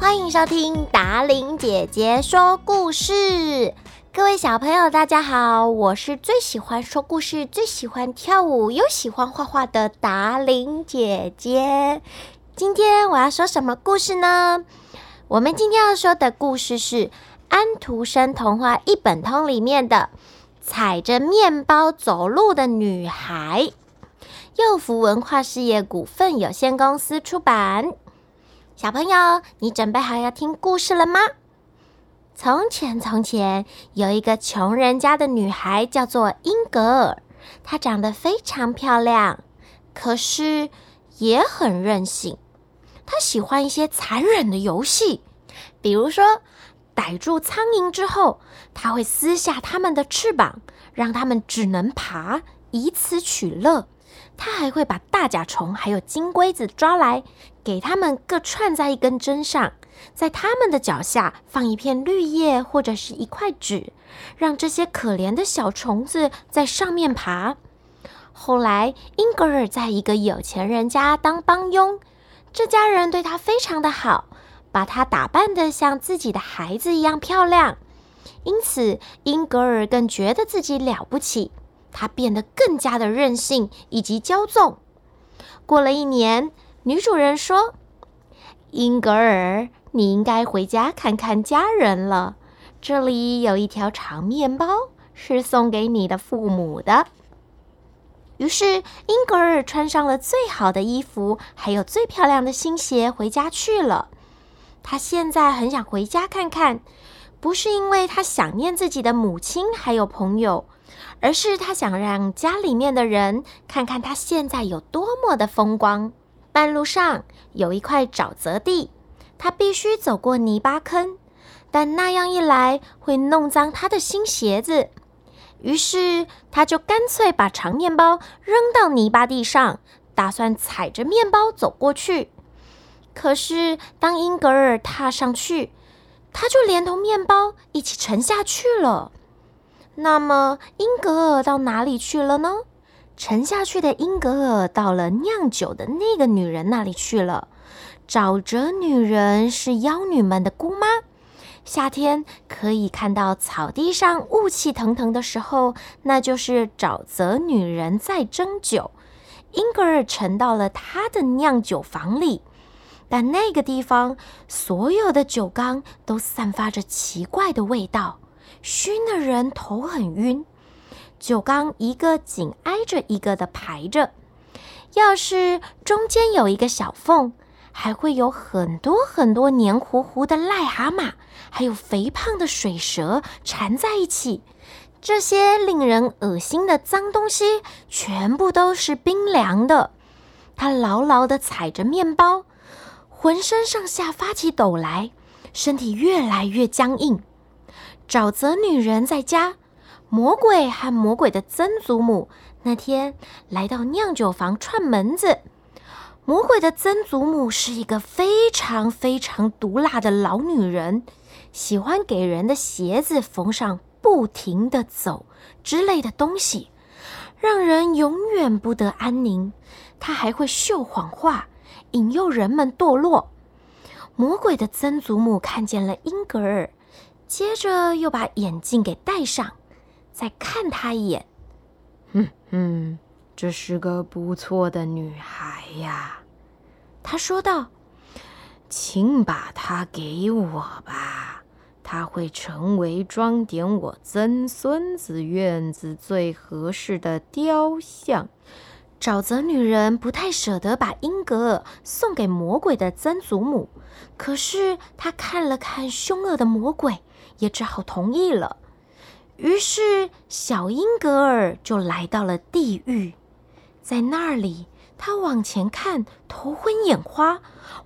欢迎收听达琳姐姐说故事。各位小朋友，大家好，我是最喜欢说故事、最喜欢跳舞又喜欢画画的达琳姐姐。今天我要说什么故事呢？我们今天要说的故事是《安徒生童话一本通》里面的《踩着面包走路的女孩》，幼福文化事业股份有限公司出版。小朋友，你准备好要听故事了吗？从前，从前有一个穷人家的女孩，叫做英格尔。她长得非常漂亮，可是也很任性。她喜欢一些残忍的游戏，比如说逮住苍蝇之后，她会撕下它们的翅膀，让它们只能爬，以此取乐。他还会把大甲虫还有金龟子抓来，给它们各串在一根针上。在他们的脚下放一片绿叶或者是一块纸，让这些可怜的小虫子在上面爬。后来，英格尔在一个有钱人家当帮佣，这家人对她非常的好，把她打扮得像自己的孩子一样漂亮。因此，英格尔更觉得自己了不起，她变得更加的任性以及骄纵。过了一年，女主人说：“英格尔。”你应该回家看看家人了。这里有一条长面包，是送给你的父母的。于是，英格尔穿上了最好的衣服，还有最漂亮的新鞋，回家去了。他现在很想回家看看，不是因为他想念自己的母亲还有朋友，而是他想让家里面的人看看他现在有多么的风光。半路上有一块沼泽地。他必须走过泥巴坑，但那样一来会弄脏他的新鞋子。于是他就干脆把长面包扔到泥巴地上，打算踩着面包走过去。可是当英格尔踏上去，他就连同面包一起沉下去了。那么英格尔到哪里去了呢？沉下去的英格尔到了酿酒的那个女人那里去了。沼泽女人是妖女们的姑妈。夏天可以看到草地上雾气腾腾的时候，那就是沼泽女人在蒸酒。英格尔沉到了她的酿酒房里，但那个地方所有的酒缸都散发着奇怪的味道，熏得人头很晕。酒缸一个紧挨着一个的排着，要是中间有一个小缝。还会有很多很多黏糊糊的癞蛤蟆，还有肥胖的水蛇缠在一起。这些令人恶心的脏东西，全部都是冰凉的。他牢牢地踩着面包，浑身上下发起抖来，身体越来越僵硬。沼泽女人在家，魔鬼和魔鬼的曾祖母那天来到酿酒房串门子。魔鬼的曾祖母是一个非常非常毒辣的老女人，喜欢给人的鞋子缝上“不停地走”之类的东西，让人永远不得安宁。她还会秀谎话，引诱人们堕落。魔鬼的曾祖母看见了英格尔，接着又把眼镜给戴上，再看她一眼，哼哼，这是个不错的女孩呀。他说道：“请把它给我吧，它会成为装点我曾孙子院子最合适的雕像。”沼泽女人不太舍得把英格尔送给魔鬼的曾祖母，可是她看了看凶恶的魔鬼，也只好同意了。于是，小英格尔就来到了地狱，在那里。他往前看，头昏眼花；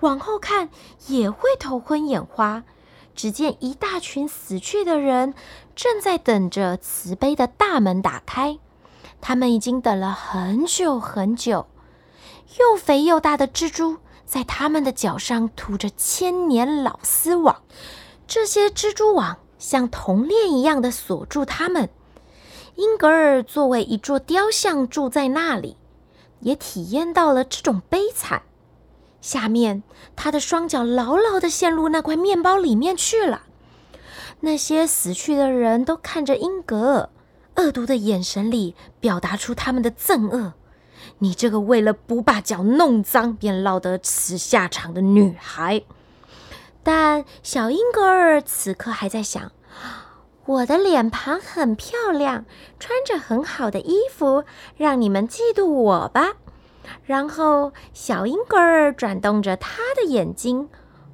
往后看，也会头昏眼花。只见一大群死去的人正在等着慈悲的大门打开。他们已经等了很久很久。又肥又大的蜘蛛在他们的脚上吐着千年老丝网，这些蜘蛛网像铜链一样的锁住他们。英格尔作为一座雕像住在那里。也体验到了这种悲惨。下面他的双脚牢牢地陷入那块面包里面去了。那些死去的人都看着英格尔，恶毒的眼神里表达出他们的憎恶。你这个为了不把脚弄脏便落得此下场的女孩！但小英格尔此刻还在想：我的脸庞很漂亮，穿着很好的衣服，让你们嫉妒我吧。然后，小英格尔转动着他的眼睛，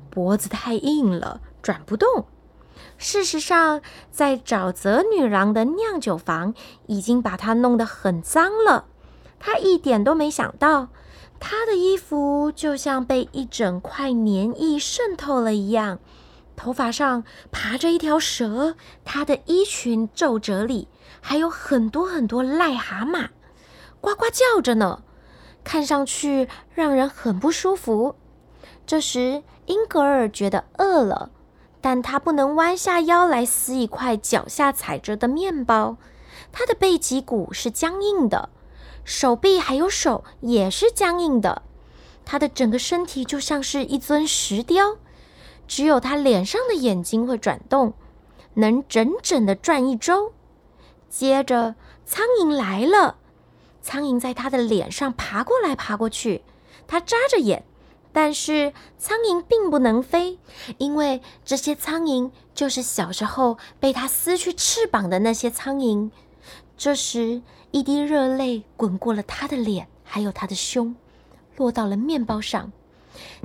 脖子太硬了，转不动。事实上，在沼泽女郎的酿酒房已经把她弄得很脏了。他一点都没想到，他的衣服就像被一整块粘液渗透了一样，头发上爬着一条蛇，他的衣裙皱褶里还有很多很多癞蛤蟆，呱呱叫着呢，看上去让人很不舒服。这时，英格尔觉得饿了，但他不能弯下腰来撕一块脚下踩着的面包，他的背脊骨是僵硬的。手臂还有手也是僵硬的，他的整个身体就像是一尊石雕，只有他脸上的眼睛会转动，能整整的转一周。接着，苍蝇来了，苍蝇在他的脸上爬过来爬过去，他眨着眼，但是苍蝇并不能飞，因为这些苍蝇就是小时候被他撕去翅膀的那些苍蝇。这时，一滴热泪滚过了他的脸，还有他的胸，落到了面包上，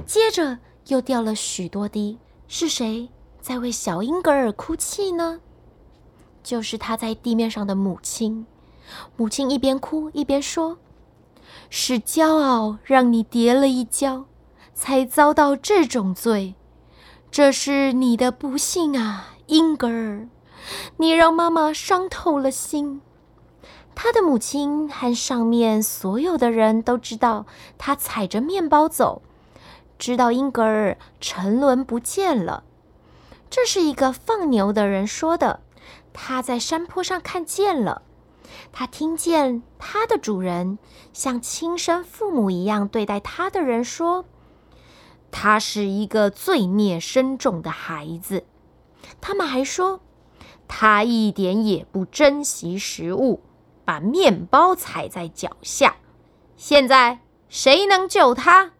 接着又掉了许多滴。是谁在为小英格尔哭泣呢？就是他在地面上的母亲。母亲一边哭一边说：“是骄傲让你跌了一跤，才遭到这种罪。这是你的不幸啊，英格尔，你让妈妈伤透了心。”他的母亲和上面所有的人都知道他踩着面包走，知道英格尔沉沦不见了。这是一个放牛的人说的，他在山坡上看见了。他听见他的主人像亲生父母一样对待他的人说：“他是一个罪孽深重的孩子。”他们还说：“他一点也不珍惜食物。”把面包踩在脚下，现在谁能救他？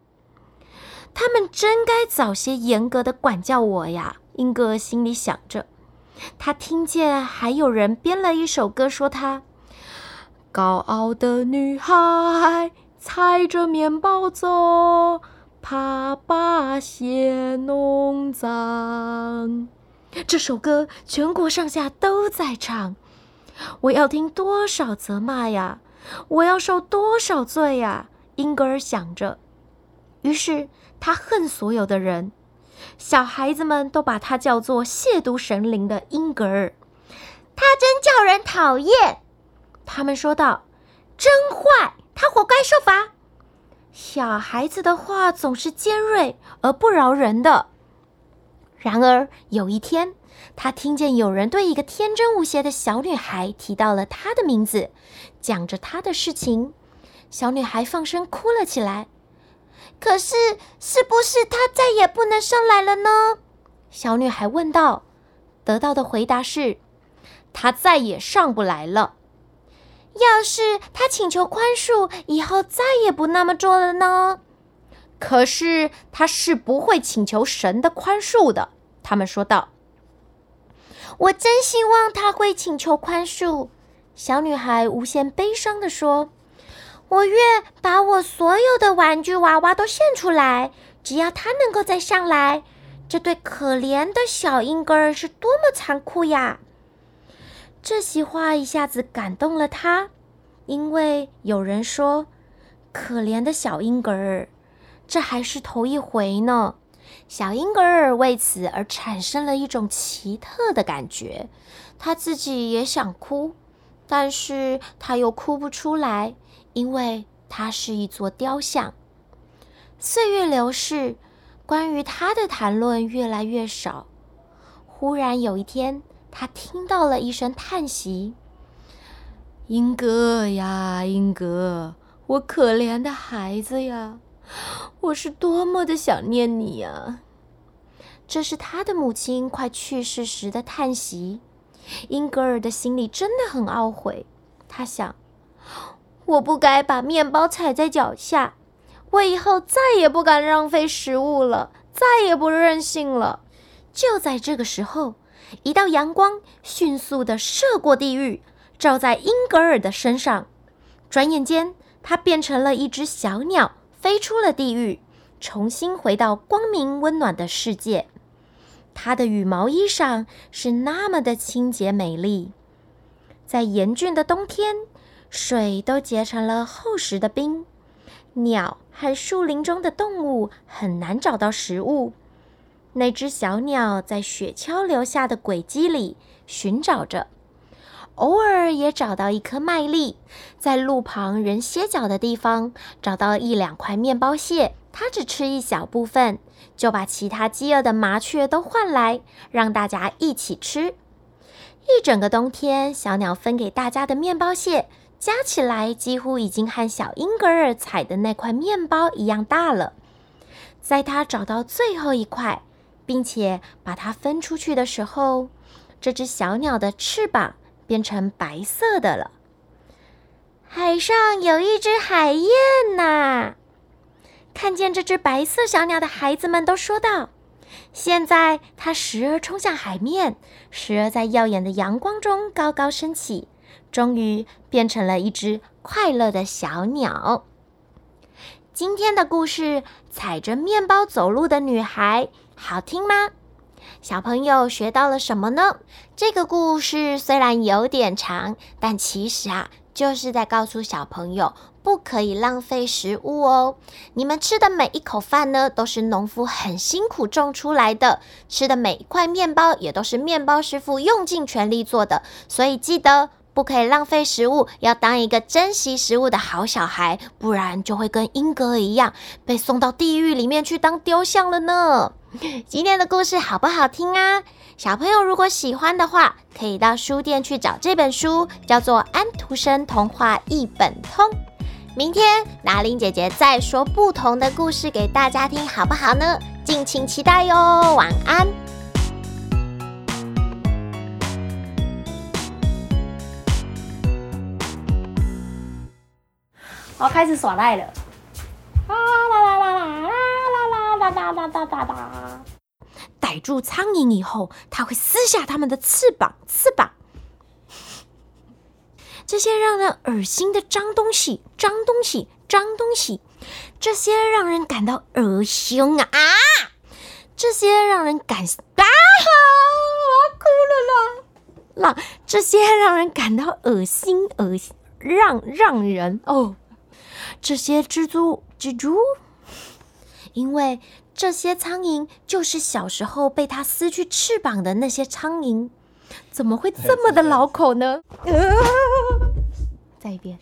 他们真该早些严格的管教我呀！英格心里想着。他听见还有人编了一首歌，说他高傲的女孩踩着面包走，怕把鞋弄脏。这首歌全国上下都在唱。我要听多少责骂呀！我要受多少罪呀！英格尔想着。于是他恨所有的人，小孩子们都把他叫做亵渎神灵的英格尔。他真叫人讨厌，他们说道：“真坏，他活该受罚。”小孩子的话总是尖锐而不饶人的。然而有一天，他听见有人对一个天真无邪的小女孩提到了她的名字，讲着她的事情。小女孩放声哭了起来。可是，是不是她再也不能上来了呢？小女孩问道。得到的回答是：她再也上不来了。要是她请求宽恕，以后再也不那么做了呢？可是，她是不会请求神的宽恕的。他们说道。我真希望他会请求宽恕。小女孩无限悲伤地说：“我愿把我所有的玩具娃娃都献出来，只要他能够再上来。”这对可怜的小英格尔是多么残酷呀！这些话一下子感动了他，因为有人说：“可怜的小英格尔，这还是头一回呢。”小英格尔为此而产生了一种奇特的感觉，他自己也想哭，但是他又哭不出来，因为他是一座雕像。岁月流逝，关于他的谈论越来越少。忽然有一天，他听到了一声叹息：“英格呀，英格，我可怜的孩子呀！”我是多么的想念你呀！”这是他的母亲快去世时的叹息。英格尔的心里真的很懊悔。他想：“我不该把面包踩在脚下，我以后再也不敢浪费食物了，再也不任性了。”就在这个时候，一道阳光迅速地射过地狱，照在英格尔的身上。转眼间，他变成了一只小鸟，飞出了地狱，重新回到光明温暖的世界。它的羽毛衣裳是那么的清洁美丽。在严峻的冬天，水都结成了厚实的冰，鸟和树林中的动物很难找到食物。那只小鸟在雪橇留下的轨迹里寻找着，偶尔也找到一颗麦粒，在路旁人歇脚的地方找到一两块面包屑。它只吃一小部分，就把其他饥饿的麻雀都换来，让大家一起吃。一整个冬天，小鸟分给大家的面包屑加起来，几乎已经和小英格尔采的那块面包一样大了。在它找到最后一块，并且把它分出去的时候，这只小鸟的翅膀变成白色的了。海上有一只海燕呐！看见这只白色小鸟的孩子们都说道：“现在它时而冲向海面，时而在耀眼的阳光中高高升起，终于变成了一只快乐的小鸟。”今天的故事《踩着面包走路的女孩》好听吗？小朋友学到了什么呢？这个故事虽然有点长，但其实啊，就是在告诉小朋友。不可以浪费食物哦！你们吃的每一口饭呢，都是农夫很辛苦种出来的；吃的每一块面包，也都是面包师傅用尽全力做的。所以记得不可以浪费食物，要当一个珍惜食物的好小孩，不然就会跟英格一样，被送到地狱里面去当雕像了呢。今天的故事好不好听啊？小朋友如果喜欢的话，可以到书店去找这本书，叫做《安徒生童话一本通》。明天达伶姐姐再说不同的故事给大家听，好不好呢？敬请期待哟！晚安。我开始耍赖了。啦啦啦啦啦啦啦啦啦啦啦啦啦！住苍蝇以后，它会撕下它们的翅膀，翅膀。这些让人恶心的脏东西，脏东西，脏东西，这些让人感到恶心啊！啊，这些让人感啊，我要哭了啦！那这些让人感到恶心，恶心，让让人哦，这些蜘蛛，蜘蛛，因为这些苍蝇就是小时候被它撕去翅膀的那些苍蝇，怎么会这么的 老口呢？呃 再一遍。